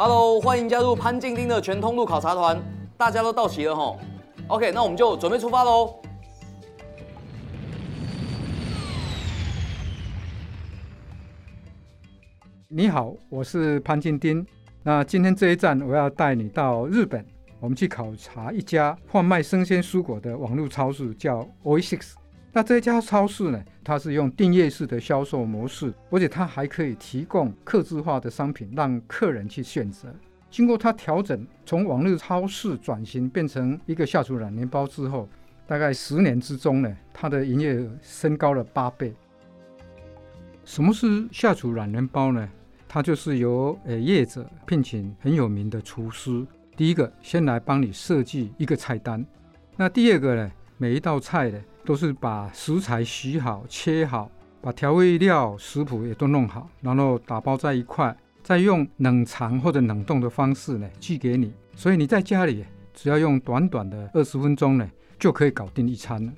Hello，欢迎加入潘静丁的全通路考察团。大家都到齐了吼，OK，那我们就准备出发喽。你好，我是潘静丁。那今天这一站，我要带你到日本，我们去考察一家贩卖生鲜蔬果的网络超市，叫 Oisix。那这家超市呢，它是用订阅式的销售模式，而且它还可以提供客制化的商品，让客人去选择。经过它调整，从网络超市转型变成一个下厨软面包之后，大概十年之中呢，它的营业额升高了八倍。什么是下厨软面包呢？它就是由呃业者聘请很有名的厨师，第一个先来帮你设计一个菜单，那第二个呢，每一道菜呢都是把食材洗好、切好，把调味料、食谱也都弄好，然后打包在一块。再用冷藏或者冷冻的方式呢寄给你，所以你在家里只要用短短的二十分钟呢就可以搞定一餐了。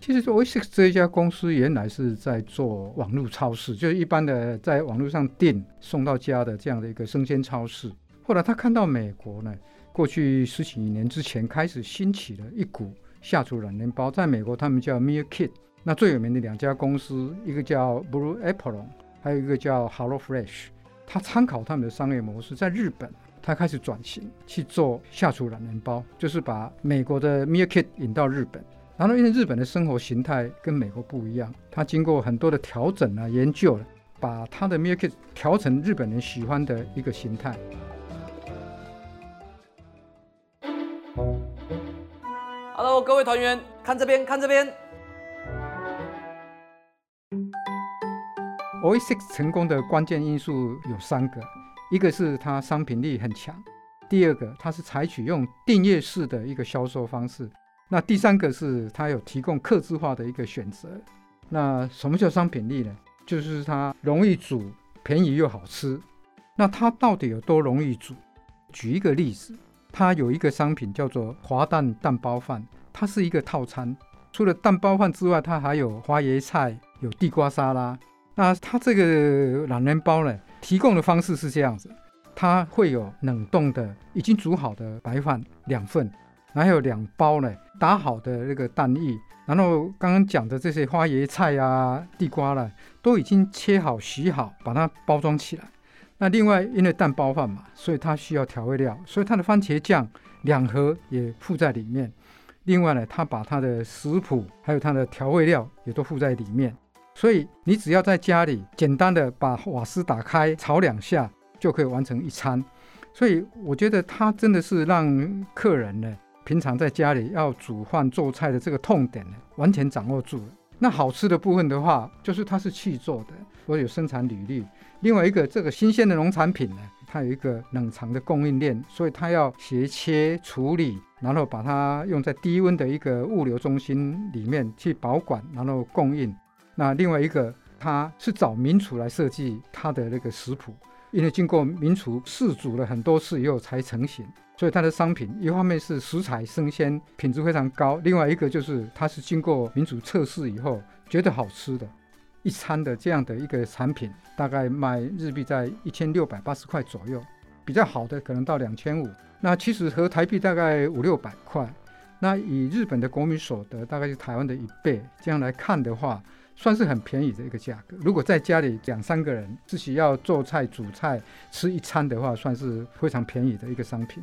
其实 Oasis 这一家公司原来是在做网络超市，就是一般的在网络上订送到家的这样的一个生鲜超市。后来他看到美国呢，过去十几年之前开始兴起了一股下厨软面包，在美国他们叫 Meal Kit。那最有名的两家公司，一个叫 Blue Apron。还有一个叫 Hello Fresh，他参考他们的商业模式，在日本，他开始转型去做下厨软面包，就是把美国的 Meal Kit 引到日本。然后因为日本的生活形态跟美国不一样，他经过很多的调整啊研究，把他的 Meal Kit 调成日本人喜欢的一个形态。各位团员，看这边，看这边。Oasis 成功的关键因素有三个，一个是它商品力很强，第二个它是采取用订阅式的一个销售方式，那第三个是它有提供客制化的一个选择。那什么叫商品力呢？就是它容易煮、便宜又好吃。那它到底有多容易煮？举一个例子，它有一个商品叫做滑蛋蛋包饭，它是一个套餐，除了蛋包饭之外，它还有花椰菜、有地瓜沙拉。那它这个懒人包呢，提供的方式是这样子，它会有冷冻的已经煮好的白饭两份，还有两包呢打好的那个蛋液，然后刚刚讲的这些花椰菜啊、地瓜了，都已经切好、洗好，把它包装起来。那另外因为蛋包饭嘛，所以它需要调味料，所以它的番茄酱两盒也附在里面。另外呢，他把他的食谱还有他的调味料也都附在里面。所以你只要在家里简单的把瓦斯打开炒两下，就可以完成一餐。所以我觉得他真的是让客人呢，平常在家里要煮饭做菜的这个痛点呢，完全掌握住了。那好吃的部分的话，就是它是去做的，我有生产履历。另外一个这个新鲜的农产品呢，它有一个冷藏的供应链，所以它要斜切处理，然后把它用在低温的一个物流中心里面去保管，然后供应。那另外一个，它是找名厨来设计它的那个食谱，因为经过名厨试煮了很多次以后才成型，所以它的商品一方面是食材生鲜，品质非常高；另外一个就是它是经过民主测试以后觉得好吃的，一餐的这样的一个产品，大概卖日币在一千六百八十块左右，比较好的可能到两千五，那其实和台币大概五六百块，那以日本的国民所得大概是台湾的一倍，这样来看的话。算是很便宜的一个价格。如果在家里两三个人自己要做菜、煮菜吃一餐的话，算是非常便宜的一个商品。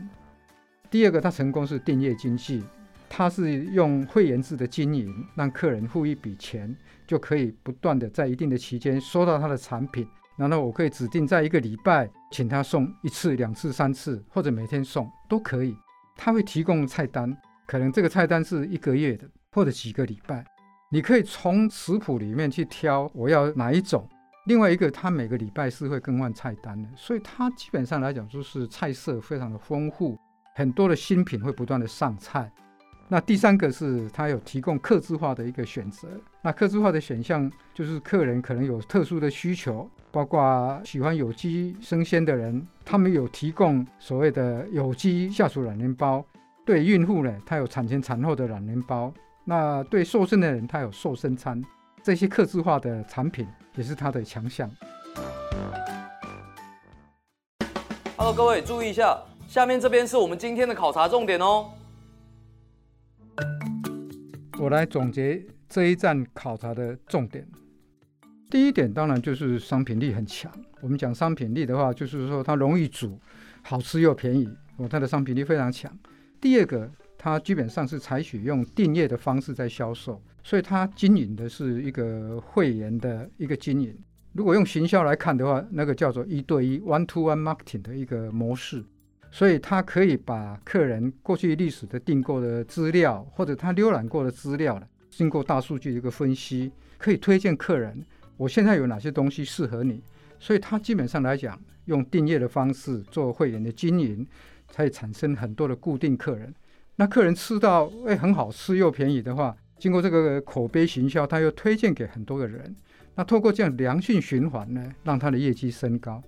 第二个，它成功是订阅经济，它是用会员制的经营，让客人付一笔钱，就可以不断的在一定的期间收到他的产品。然后我可以指定在一个礼拜请他送一次、两次、三次，或者每天送都可以。他会提供菜单，可能这个菜单是一个月的，或者几个礼拜。你可以从食谱里面去挑我要哪一种。另外一个，他每个礼拜是会更换菜单的，所以它基本上来讲就是菜色非常的丰富，很多的新品会不断的上菜。那第三个是它有提供客制化的一个选择。那客制化的选项就是客人可能有特殊的需求，包括喜欢有机生鲜的人，他们有提供所谓的有机下属软面包。对孕妇呢，它有产前产后的软面包。那对瘦身的人，他有瘦身餐，这些客制化的产品也是他的强项。Hello，各位注意一下，下面这边是我们今天的考察重点哦。我来总结这一站考察的重点。第一点当然就是商品力很强。我们讲商品力的话，就是说它容易煮，好吃又便宜，哦，它的商品力非常强。第二个，它基本上是采取用订阅的方式在销售，所以它经营的是一个会员的一个经营。如果用行销来看的话，那个叫做一对一 （one-to-one marketing） 的一个模式，所以他可以把客人过去历史的订购的资料，或者他浏览过的资料经过大数据的一个分析，可以推荐客人，我现在有哪些东西适合你。所以他基本上来讲，用订阅的方式做会员的经营，才产生很多的固定客人。那客人吃到诶很好吃又便宜的话，经过这个口碑行销，他又推荐给很多个人。那透过这样良性循环呢，让他的业绩升高。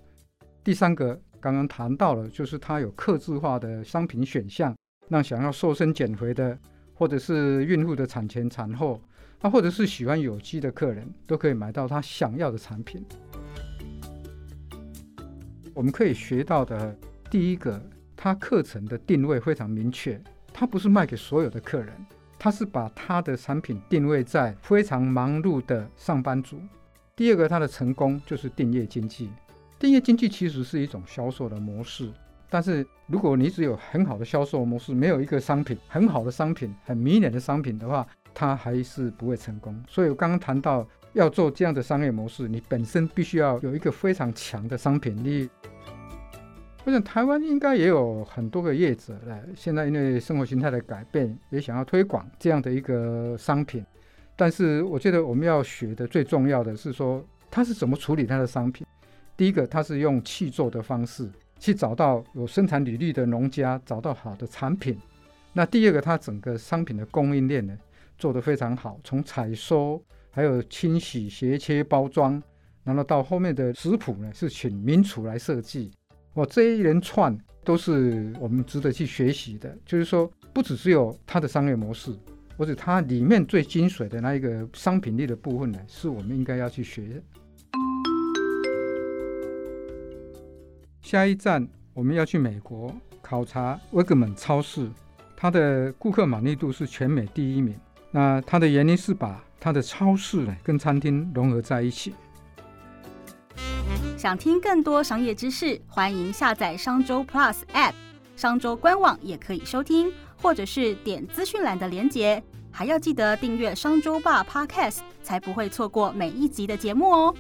第三个刚刚谈到了，就是他有客制化的商品选项，那想要瘦身减肥的，或者是孕妇的产前产后，啊，或者是喜欢有机的客人，都可以买到他想要的产品。我们可以学到的第一个，他课程的定位非常明确，他不是卖给所有的客人，他是把他的产品定位在非常忙碌的上班族。第二个，它的成功就是订阅经济。订阅经济其实是一种销售的模式，但是如果你只有很好的销售模式，没有一个商品很好的商品、很迷人的商品的话，它还是不会成功。所以我刚刚谈到要做这样的商业模式，你本身必须要有一个非常强的商品力。我想台湾应该也有很多个业者了，现在因为生活形态的改变，也想要推广这样的一个商品。但是我觉得我们要学的最重要的是说，他是怎么处理他的商品。第一个，它是用气做的方式去找到有生产履历的农家，找到好的产品。那第二个，它整个商品的供应链呢做得非常好，从采收、还有清洗、斜切、包装，然后到后面的食谱呢是请名厨来设计。哇，这一连串都是我们值得去学习的。就是说，不只是有它的商业模式。或者它里面最精髓的那一个商品力的部分呢，是我们应该要去学下一站我们要去美国考察威格曼超市，它的顾客满意度是全美第一名。那它的原因是把它的超市跟餐厅融合在一起。想听更多商业知识，欢迎下载商周 Plus App，商周官网也可以收听。或者是点资讯栏的连结，还要记得订阅商周吧 Podcast，才不会错过每一集的节目哦。